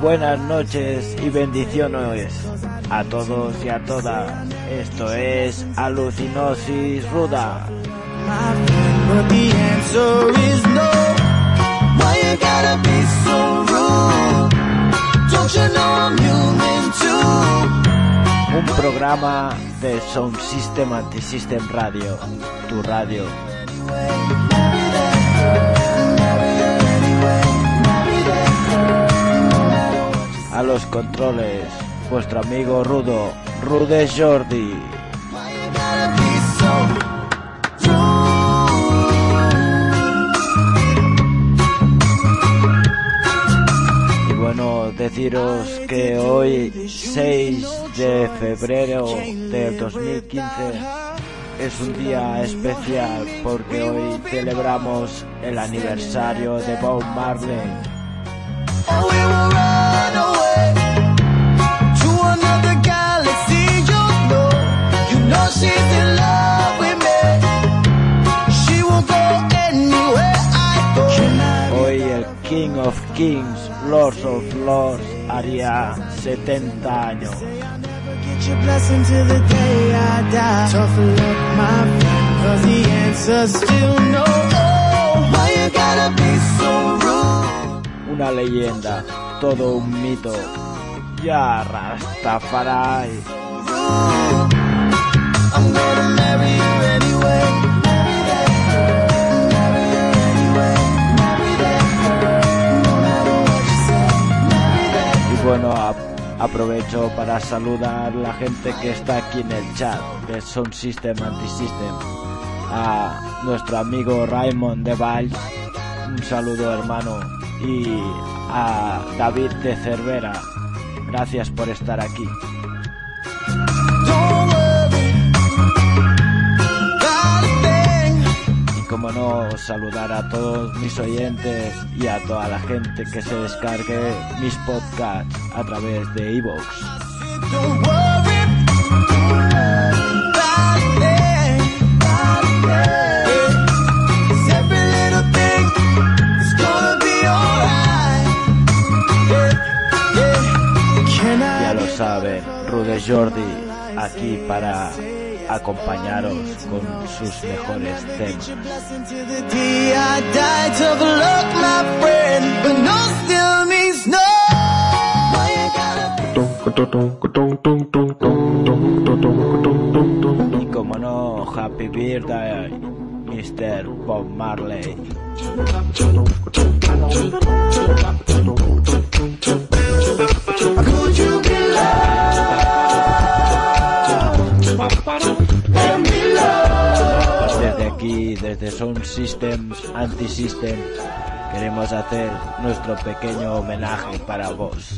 buenas noches y bendiciones a todos y a todas. Esto es Alucinosis Ruda. Un programa de Sound System Anti-System Radio. Tu radio. Los controles, vuestro amigo Rudo, Rude Jordi. Y bueno, deciros que hoy, 6 de febrero del 2015, es un día especial porque hoy celebramos el aniversario de Bob Marley. Hoy el King of Kings, Lords of Lords, haría 70 años. Una leyenda, todo un mito. Ya Rastafari. Aprovecho para saludar la gente que está aquí en el chat de Sound System Anti-System. A nuestro amigo Raymond de Valls, un saludo hermano. Y a David de Cervera, gracias por estar aquí. Y como no, saludar a todos mis oyentes y a toda la gente que se descargue mis podcasts a través de iVoox. Ya lo be saben, Rude Jordi aquí para acompañaros con sus mejores temas. Y como no, Happy Birthday, Mr. Bob Marley. Desde aquí, desde Sound Systems Anti-System, queremos hacer nuestro pequeño homenaje para vos.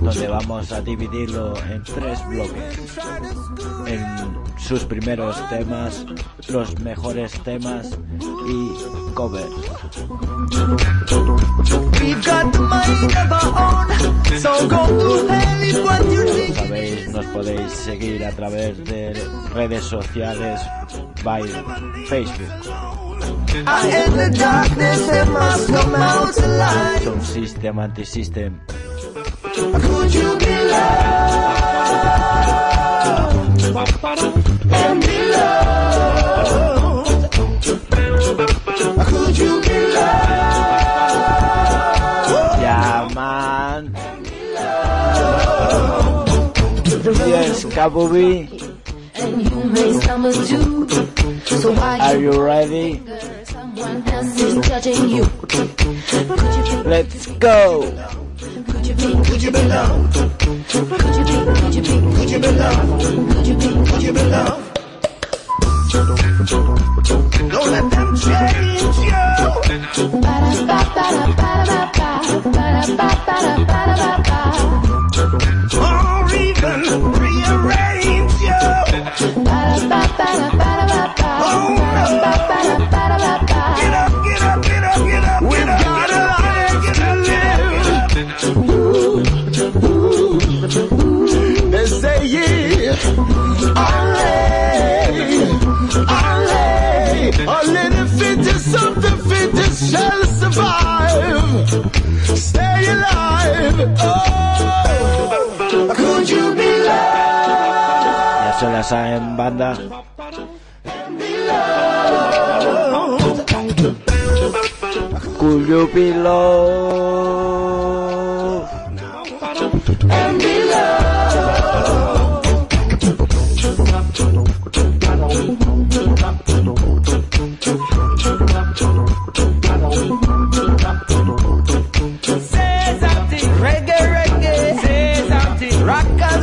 Donde vamos a dividirlo en tres bloques. En sus primeros temas, los mejores temas y covers. Seguir a través de redes sociales, by Facebook. Sound System, Anti-System. Could you? Could you be, Let's go! could you be, could you be loved? Could you be, could you be, could you be loved? Could you be, could you be loved? change you. Or even survive. Stay alive. Oh, Ya se banda. Could you be loved? Be loved.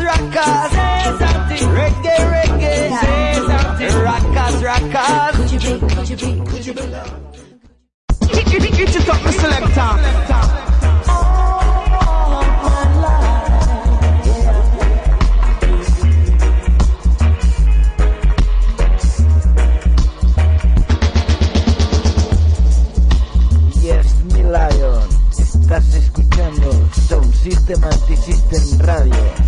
Rockers, rockers. Say something, reggae, reggae. Say something, rockers, rockers. Could you be, could you be, could you be loved? It, it, it, it is up the selector. Yes, mi lion. Estás escuchando Sound System Anti-System Radio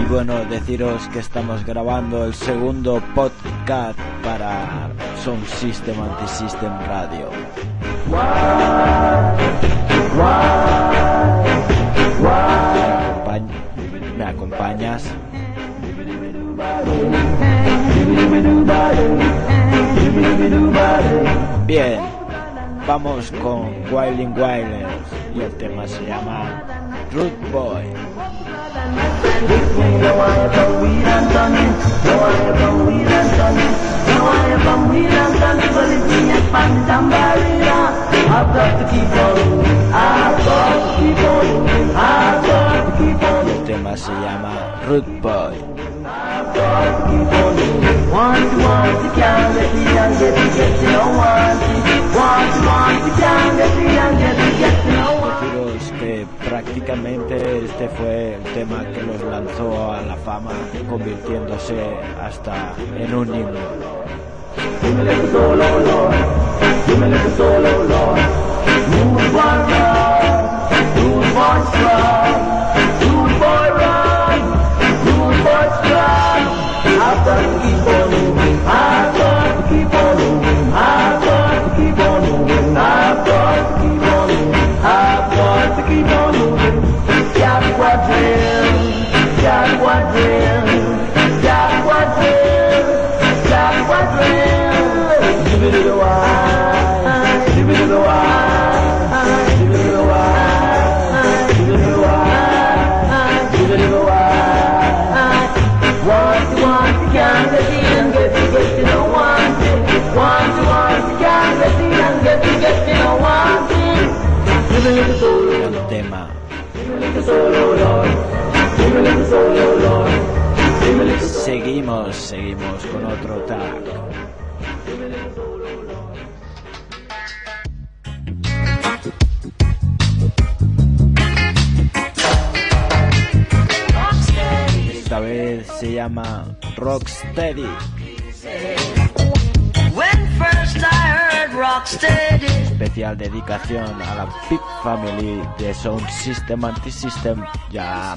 Y bueno, deciros que estamos grabando el segundo podcast para Sound System Anti-System Radio. ¿Me, acompañ- ¿Me acompañas? Bien, vamos con Wilding Wilders y el tema se llama Root Boy. El tema se llama Root Boy. Prácticamente este fue el tema que los lanzó a la fama, convirtiéndose hasta en un himno. El Seguimos, seguimos con otro tag. Esta vez se llama Rocksteady. When first I heard Rocksteady, Especial dedicación a la Big Family de Sound System Anti-System. Ya,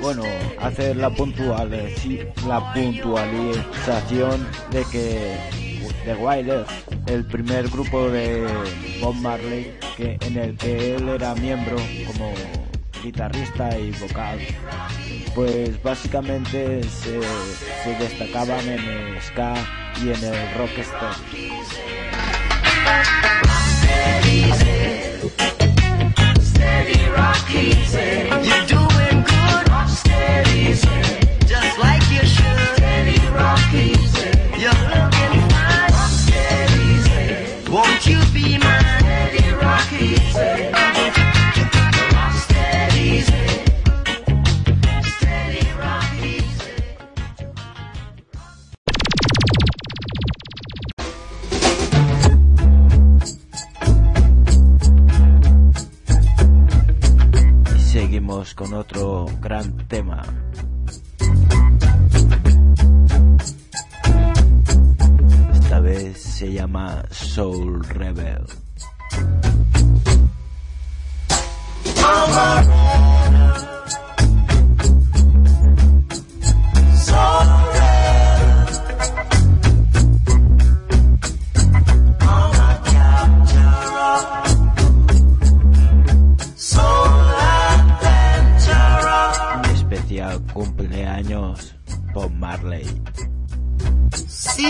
Bueno, hacer la puntual, eh, la puntualización de que The Wailers, el primer grupo de Bob Marley que, en el que él era miembro como guitarrista y vocal, pues básicamente se, destacaban en el ska y en el rockster. Steady, rock easy. You're doing good. Rock steady, con otro gran tema. Esta vez se llama Soul Rebel.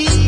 see.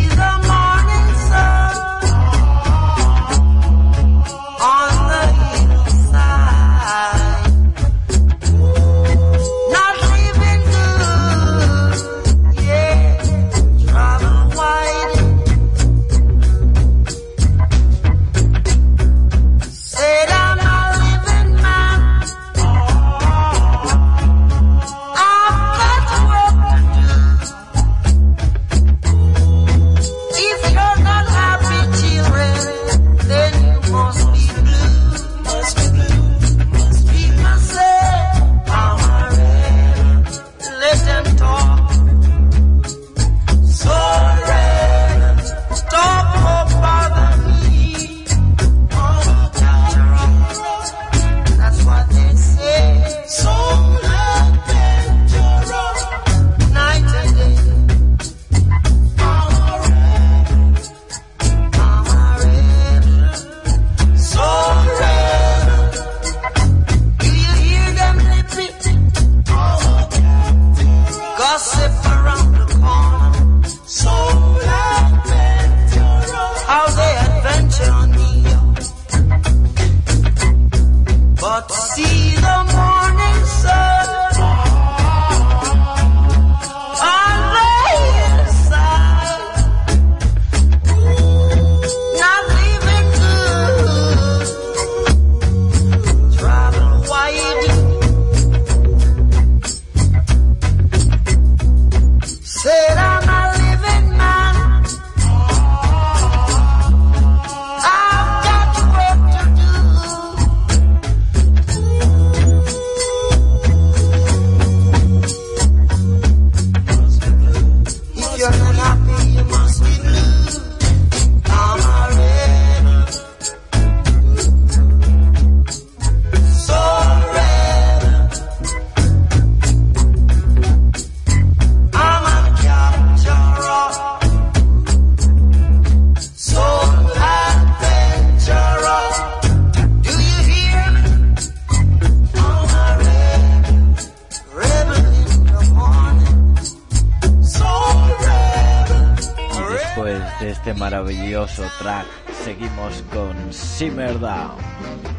de este maravilloso track. Seguimos con Simmer Down.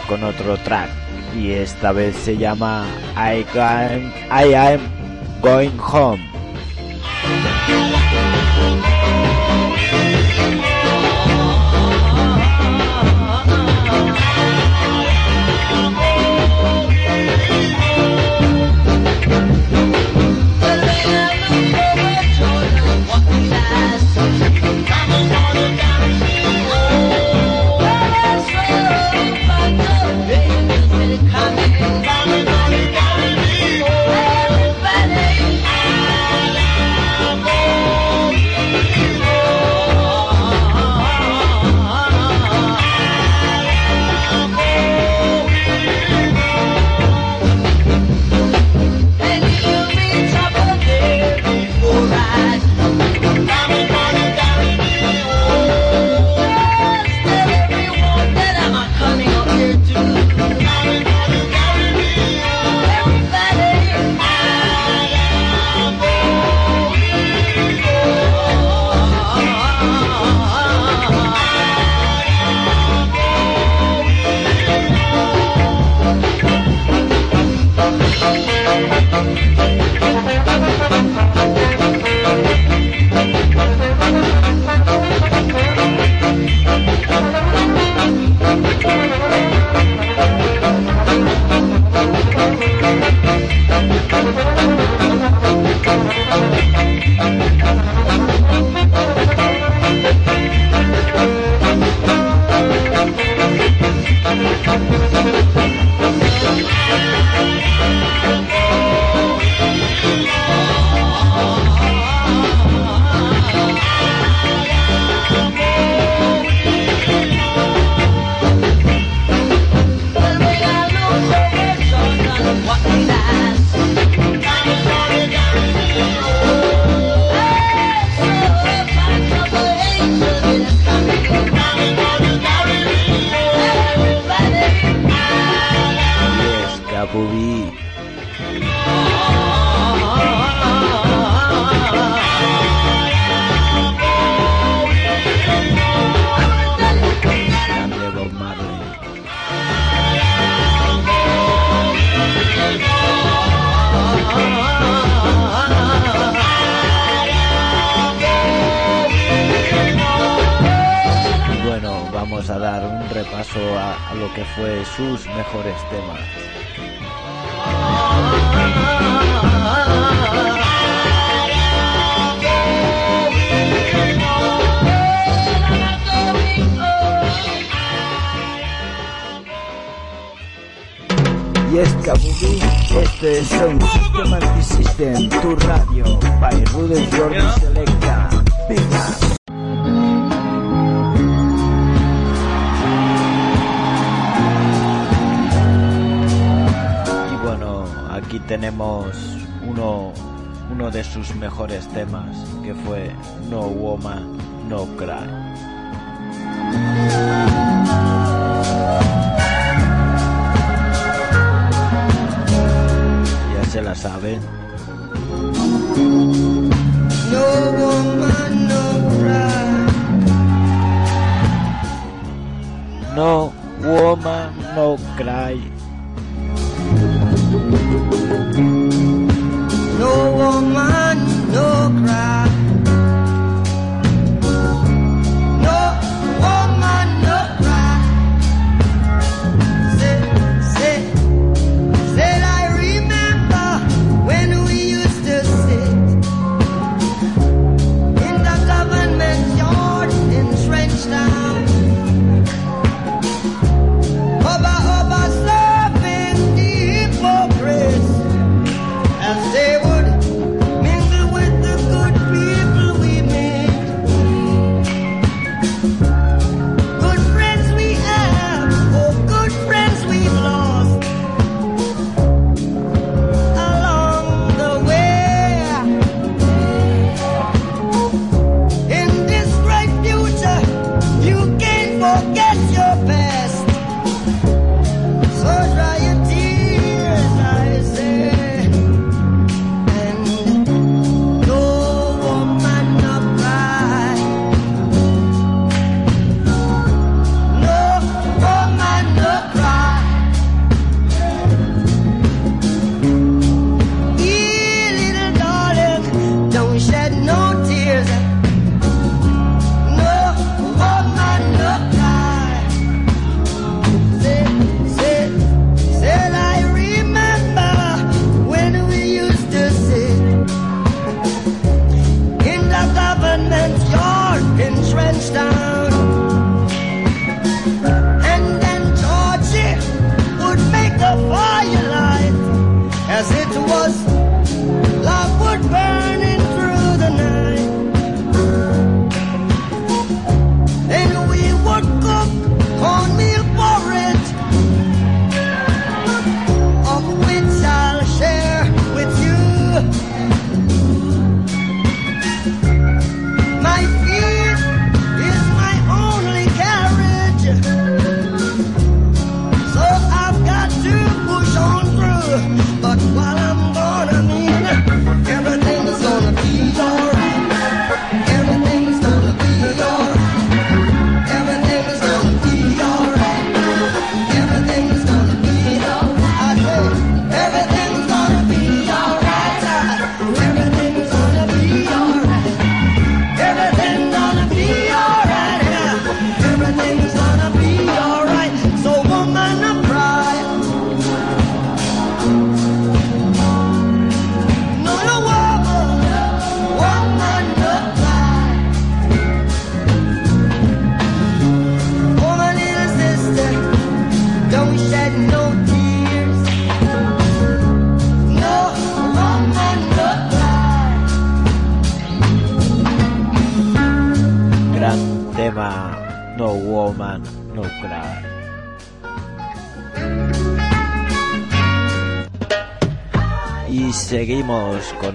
Con otro track y esta vez se llama I, Can, I Am Going Home. tenemos uno, uno de sus mejores temas, que fue No Woman, No Cry. Ya se la saben. No woman, no cry. No woman, no cry No woman, no cry.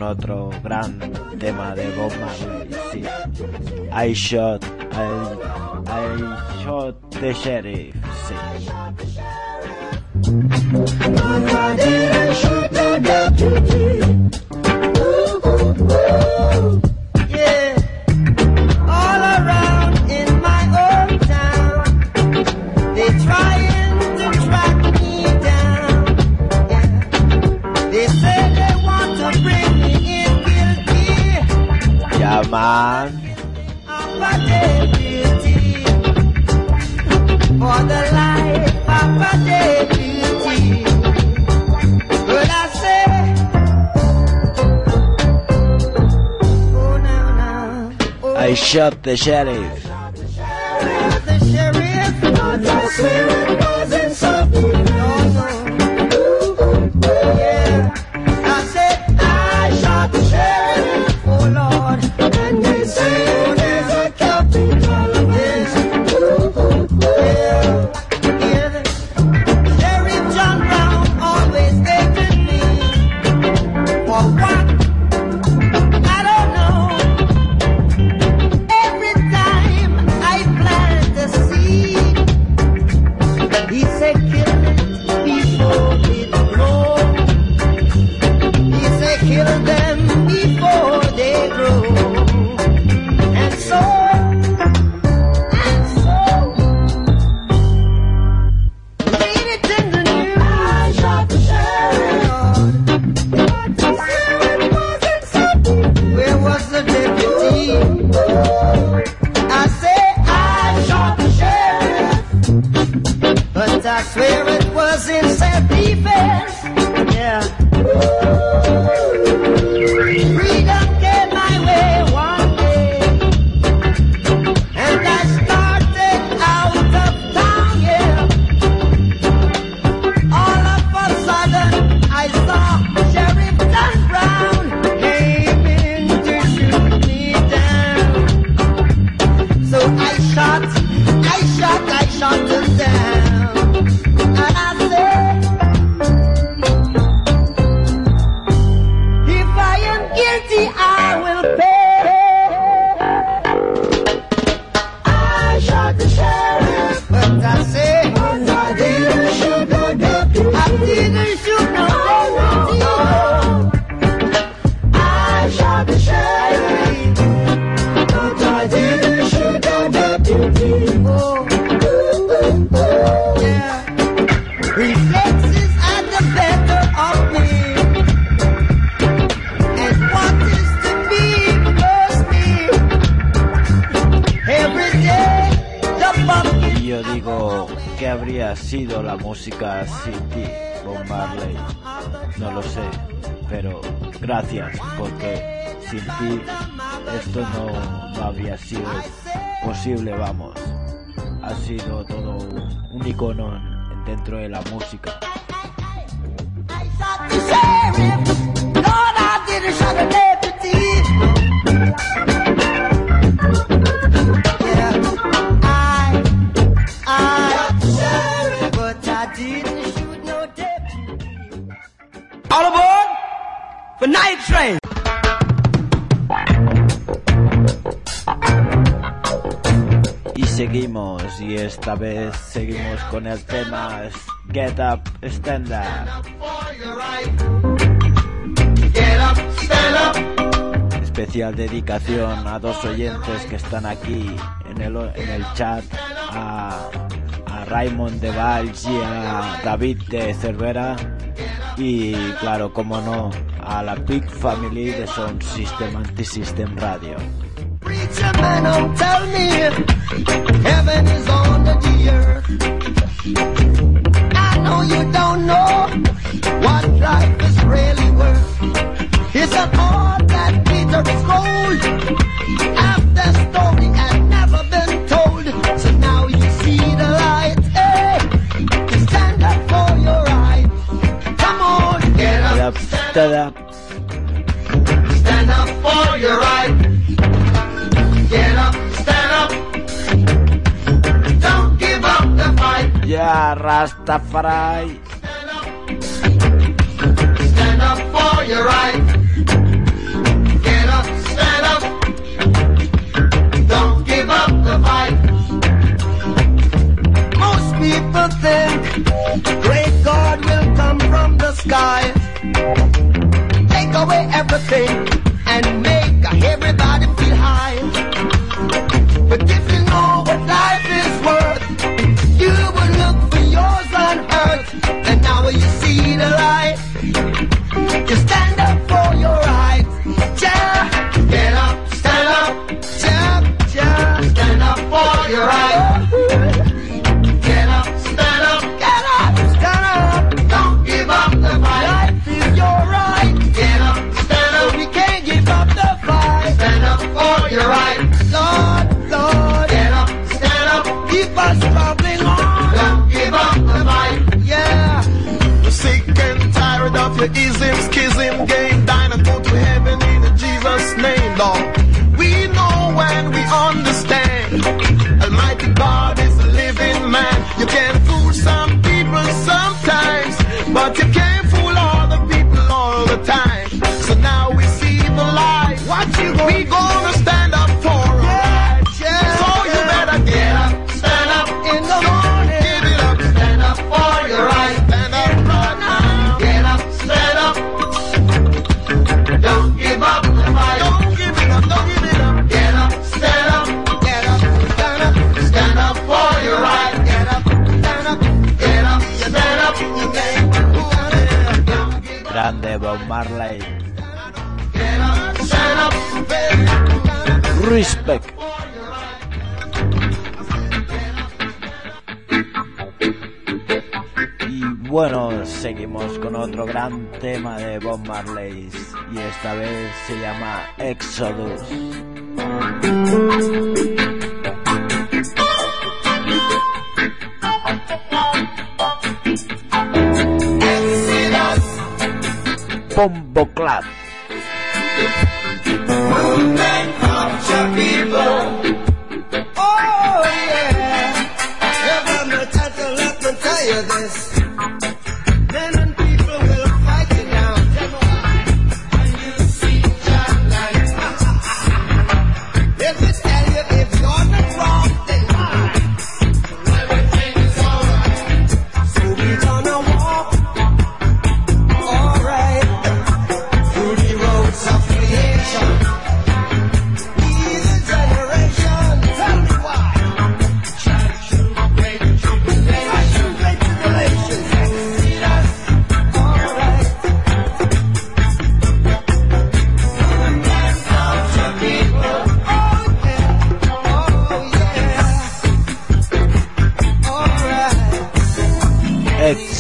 otro gran tema de Bob Marley. Sí. I shot, I, I shot the sheriff. Sí. up the sheriff. The sheriff, the sheriff esto no, no habría sido posible, vamos. Ha sido todo un icono dentro de la música. otra vez seguimos con el tema Get Up, Stand Up. Especial dedicación a dos oyentes que están aquí en el, en el chat, a, Raymond de Valls y a David de Cervera. Y claro, como no, a la Big Family de Sound System Anti-System Radio. Heaven is on the earth. I know you don't know what life is really worth. It's an art that Rastafari. Stand up. Stand up for your right. Get up, stand up. Don't give up the fight. Most people think great God will come from the sky. Take away everything Y bueno, seguimos con otro gran tema de Bob Marley y esta vez se llama Exodus. Bombo Club.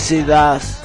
felicidad.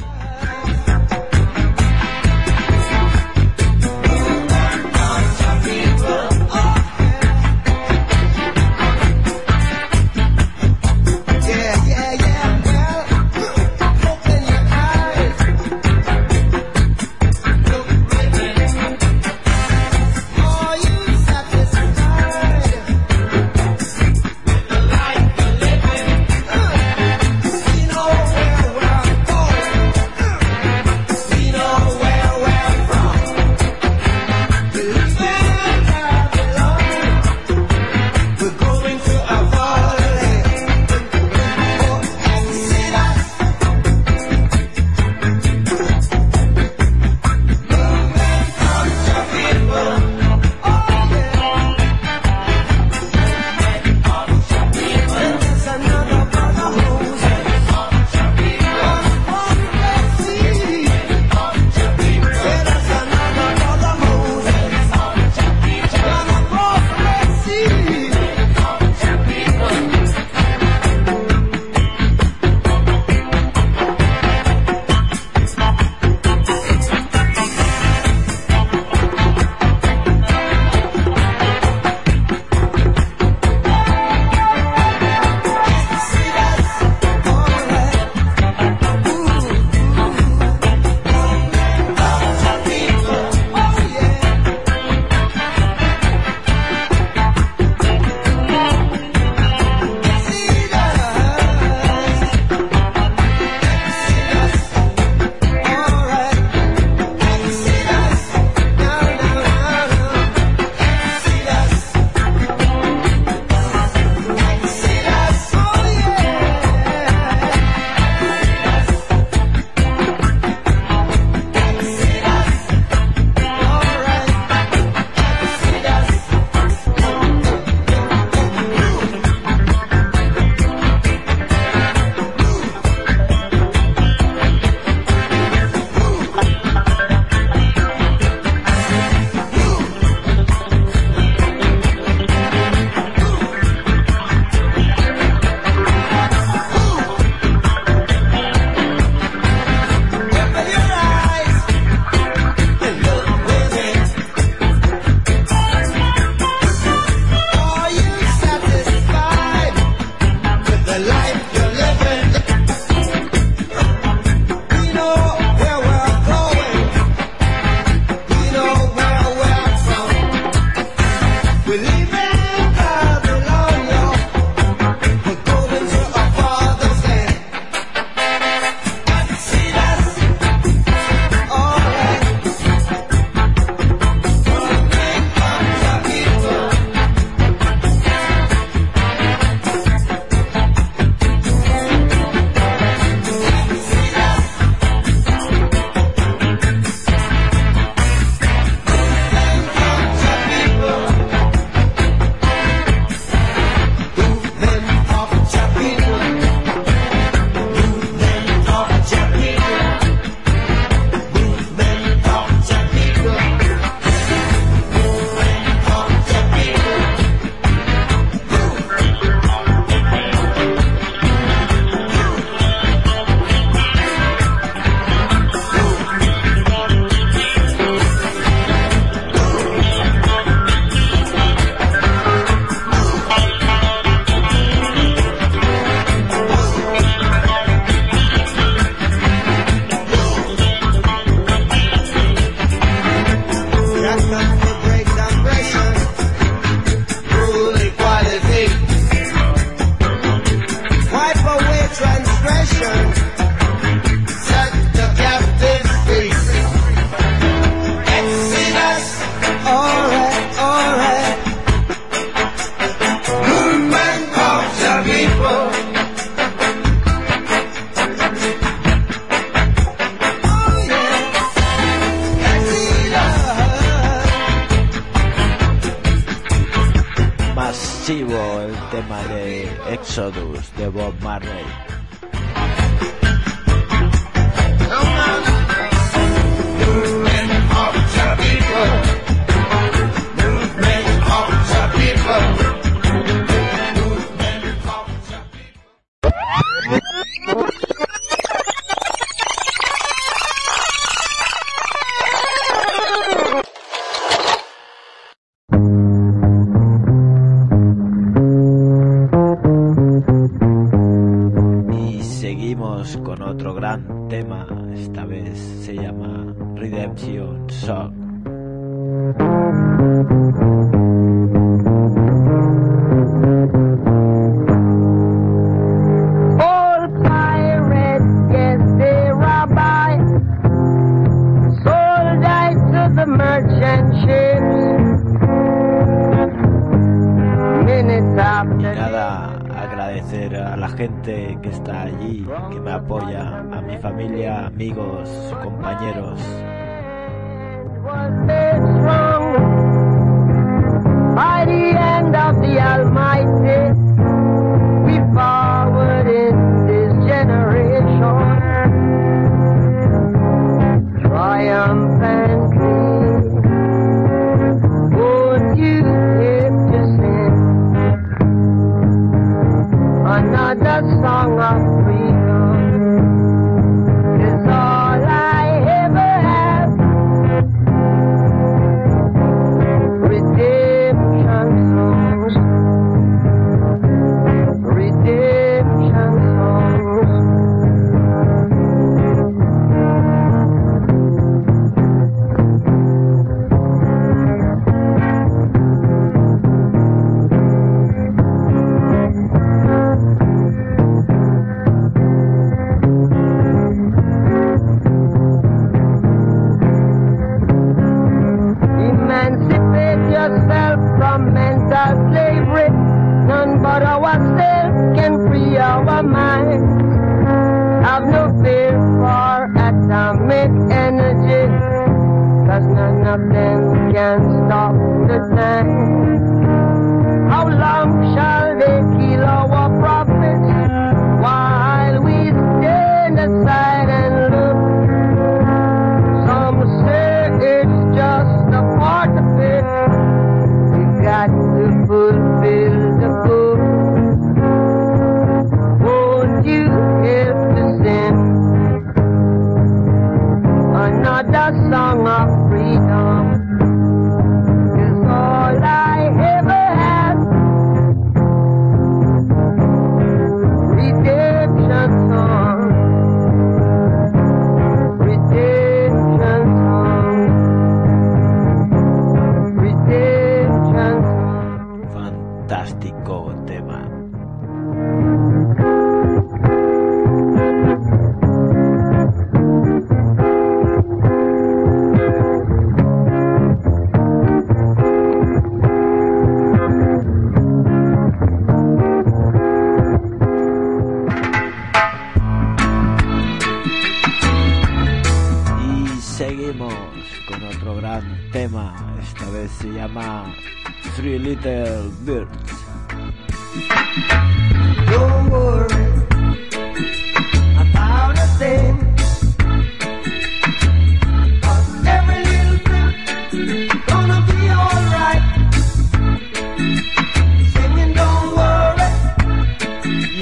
progresivo el tema de Exodus de Bob Marley.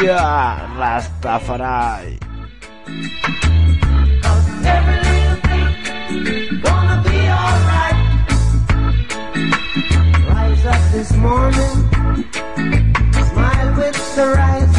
Yeah, Rastafari. Right. Rise this morning, smile with the rise.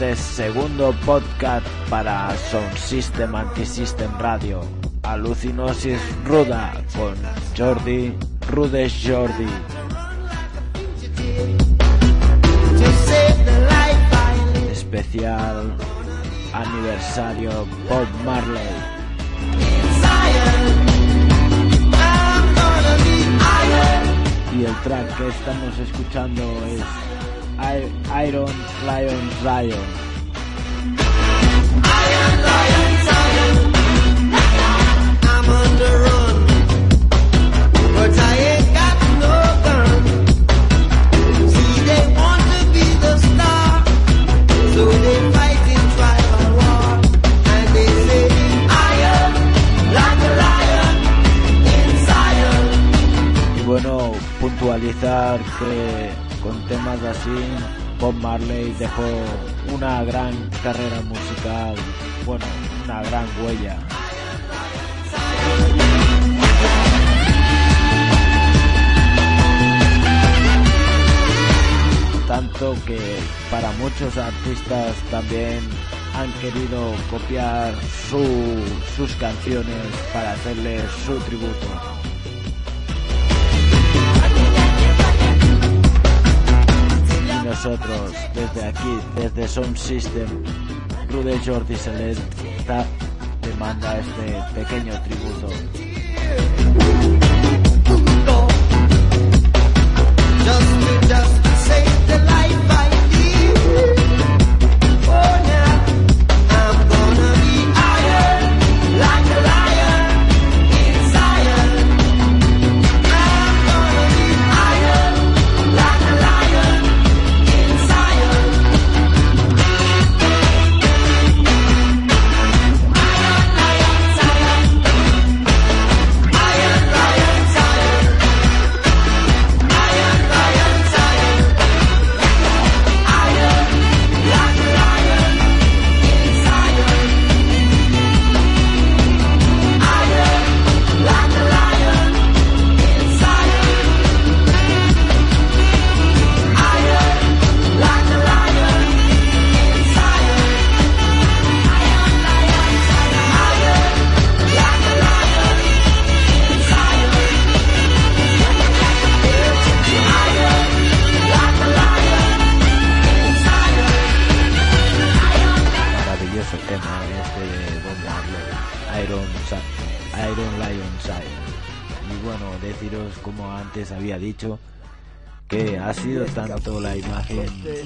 Este segundo podcast para Sound System Anti-System Radio. Alucinosis Ruda con Jordi, Rudes Jordi. Especial aniversario Bob Marley. Y el track que estamos escuchando es Iron Lion lion. Y bueno, puntualizar que con temas así, Bob Marley dejó una gran carrera musical, bueno, una gran huella. Tanto que para muchos artistas también han querido copiar su- sus canciones para hacerle su tributo. Nosotros, desde aquí, desde Sound System, Rude Jordi Selecta, te manda este pequeño tributo.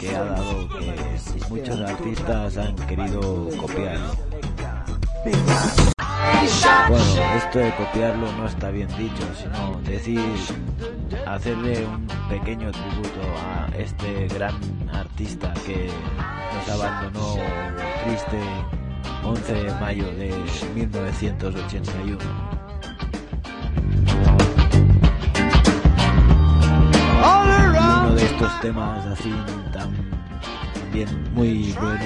Que ha dado que muchos artistas han querido copiarlo. Bueno, esto de copiarlo no está bien dicho, sino decir, hacerle un pequeño tributo a este gran artista que nos abandonó triste 11 de mayo de 1981. Estos temas así tan también muy bueno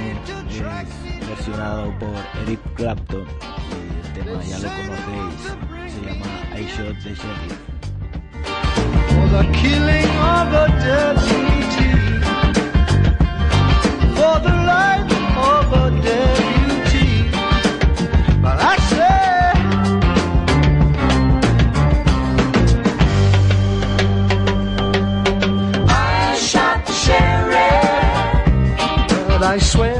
es versionado por Eric Clapton y el tema ya lo conocéis se llama I Shot the Sheriff For the killing of a deputy. For the life of a deputy. I swear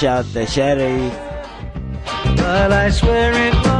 shot the sheriff. But I swear it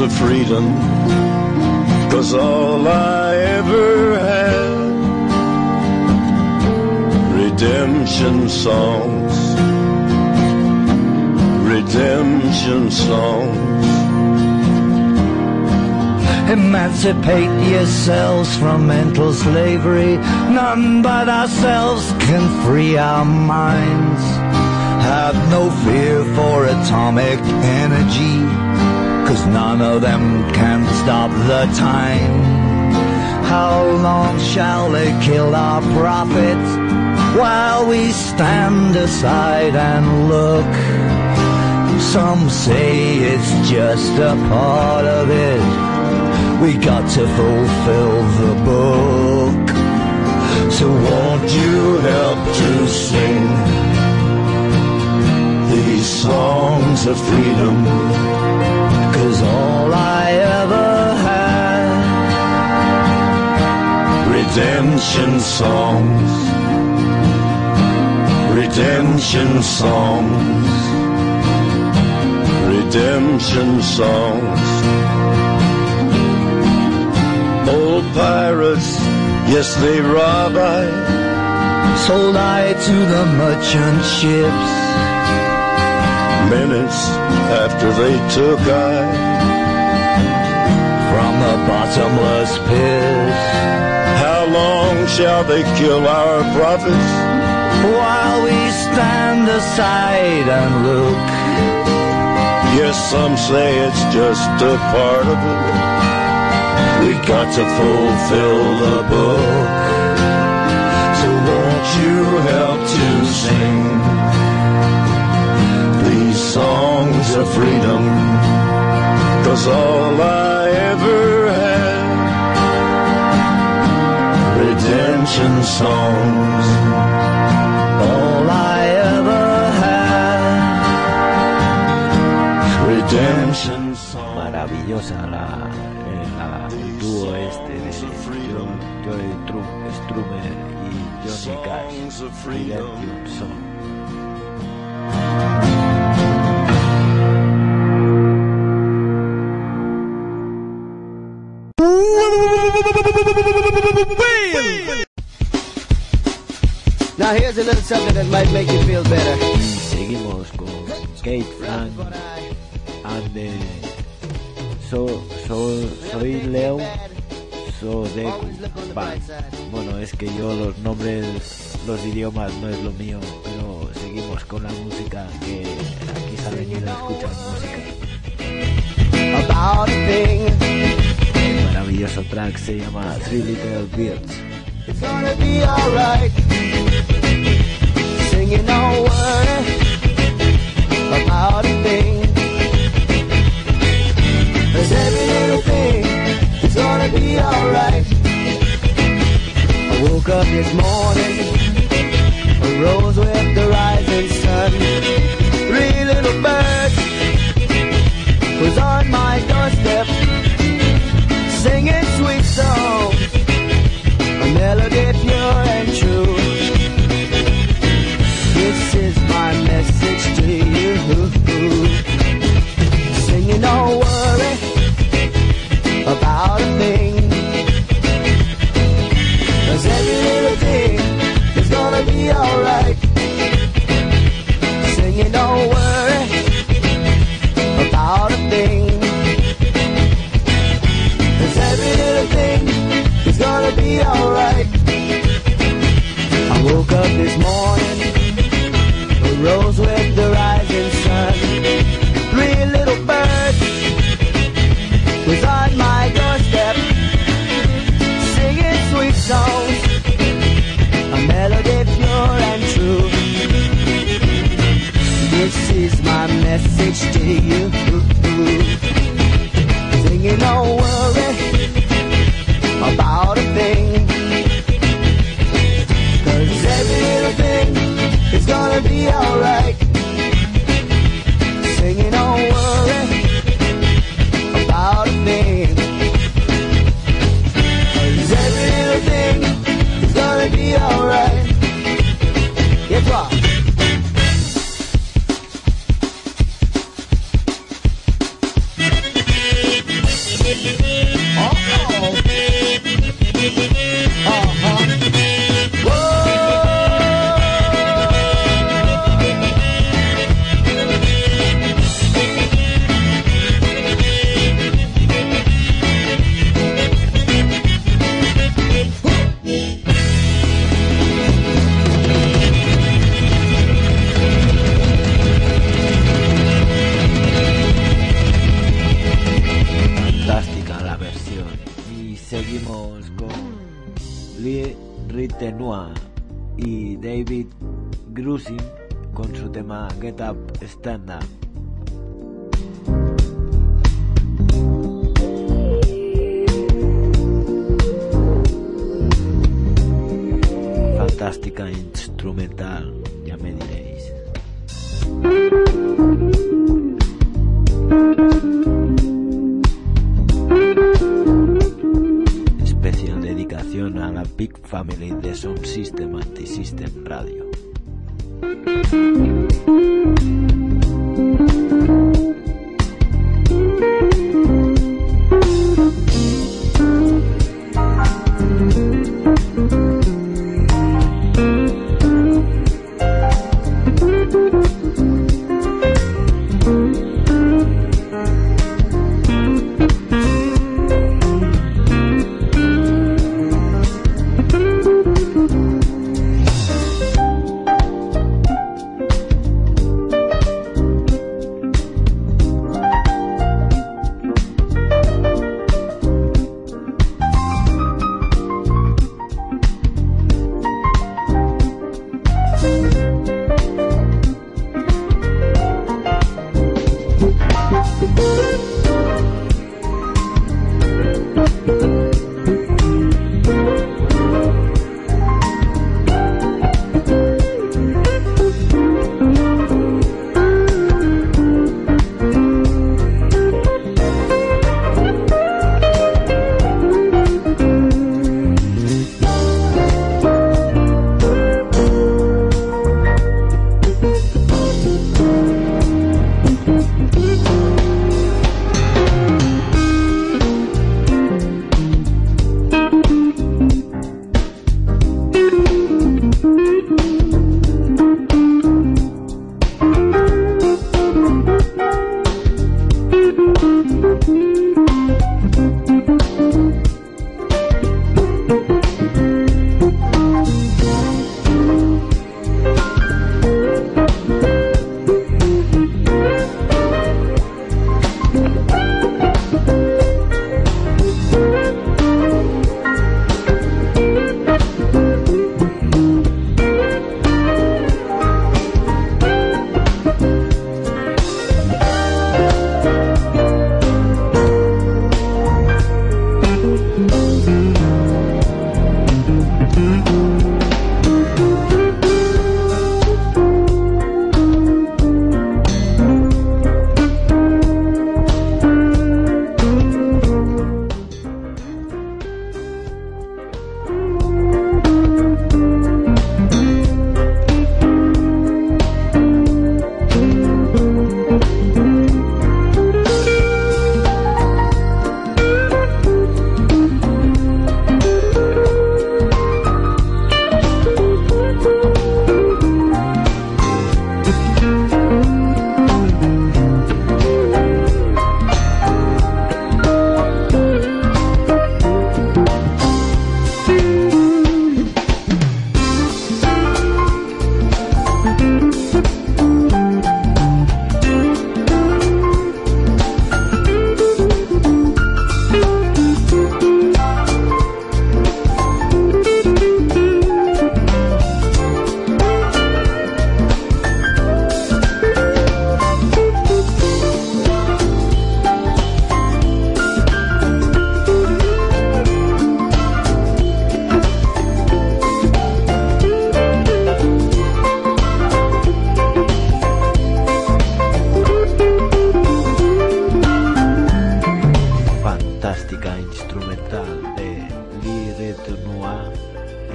of freedom? Cause all I ever had, redemption songs, redemption songs. Emancipate yourselves from mental slavery. None but ourselves can free our minds. Have no fear for atomic energy, cause none of them can stop the time. How long shall they kill our prophets while we stand aside and look? Some say it's just a part of it. We got to fulfill the book. So won't you help to sing these songs of freedom? Cause all I ever had, redemption songs, redemption songs, redemption songs. Old pirates, yes, they rob I. Sold I to the merchant ships. Minutes after they took I the bottomless pit. How long shall they kill our prophets? While we stand aside and look. Yes, some say it's just a part of it. We got to fulfill the book. So won't you help to sing these songs of freedom? Cause all I ever had, redemption songs. All I ever had. Redemption songs. Maravillosa la, la- el dúo este de Joe, Joey Tru- Strummer y Johnny Cash. Redemption Song. Here's a little something that might make you feel better. Y seguimos con Kate Frank and the so, so, Soy Leo Sodeku Band. Bueno, es que yo los nombres, los idiomas no es lo mío, pero seguimos con la música que aquí se ha venido a escuchar música. El maravilloso track se llama Three Little Birds. It's gonna be alright. Singing no word about a thing. Cause every little thing is gonna be alright. I woke up this morning, arose with the rising sun. Three little birds was on my doorstep, Fantástica instrumental, ya me diréis. Especial dedicación a la Big Family de Sound System Anti-System Radio.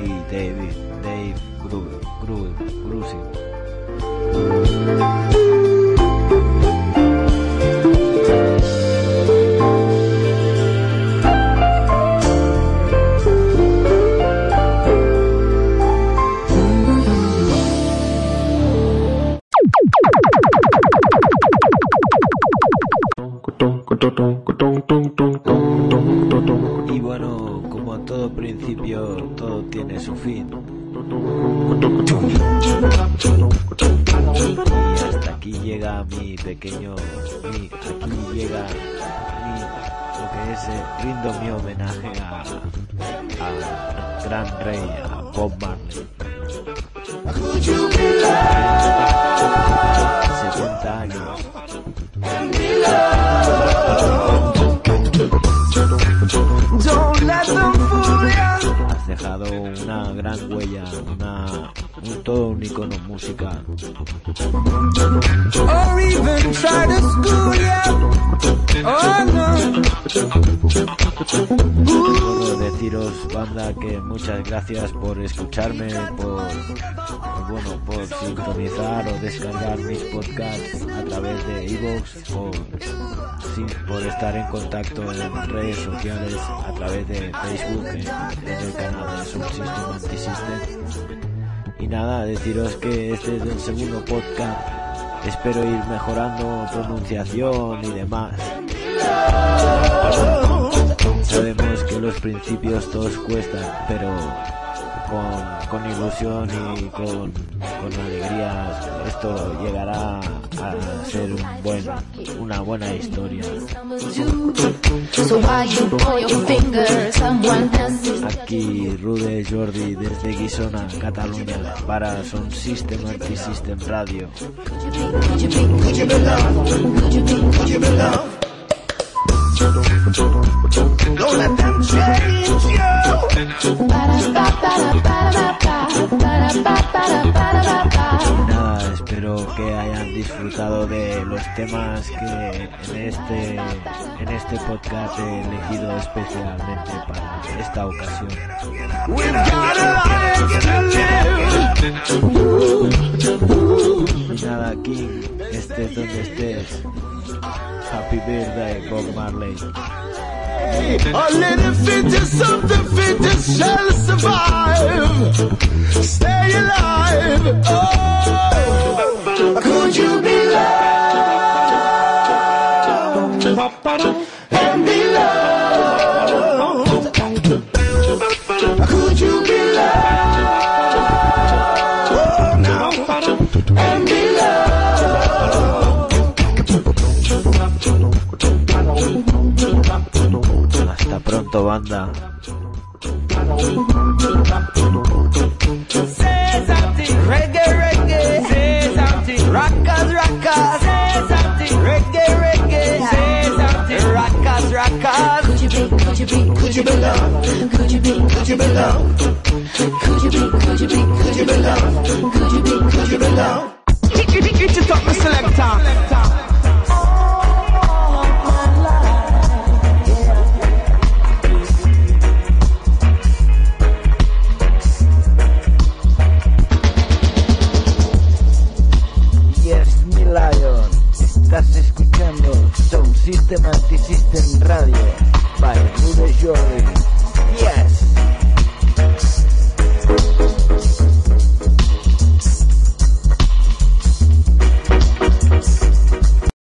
y David, Dave Gruber, Gruber, Grusin. Contacto en redes sociales a través de Facebook, en, el canal de Subsystem Antisystem. Y nada, deciros que este es el segundo podcast. Espero ir mejorando pronunciación y demás. Sabemos que los principios todos cuestan, pero con, con ilusión y con, con alegría esto llegará a ser un buen, una buena historia. Aquí Rude Jordi desde Guisona, Cataluña, para Son System Anti-System Radio. Nada, espero que hayan disfrutado de los temas que en este, en este podcast he elegido especialmente para esta ocasión. Y nada, King, estés donde estés. Happy birthday, Bob Marley. A little fit is something fit is shall survive. Stay alive. Oh, could you be loved and be loved? Banda. Say something, reggae, reggae. Say something, rockers, rockers. Say something, reggae, reggae. Say something, rockers, rockers. Could you be? Could you be? Could you be loved? Could you be? Could you be loved? Could you be? Could you be? Could you be loved? Could you be? Could you be loved? Get it up, my selector. System Anti-System Radio by Rude Jordan.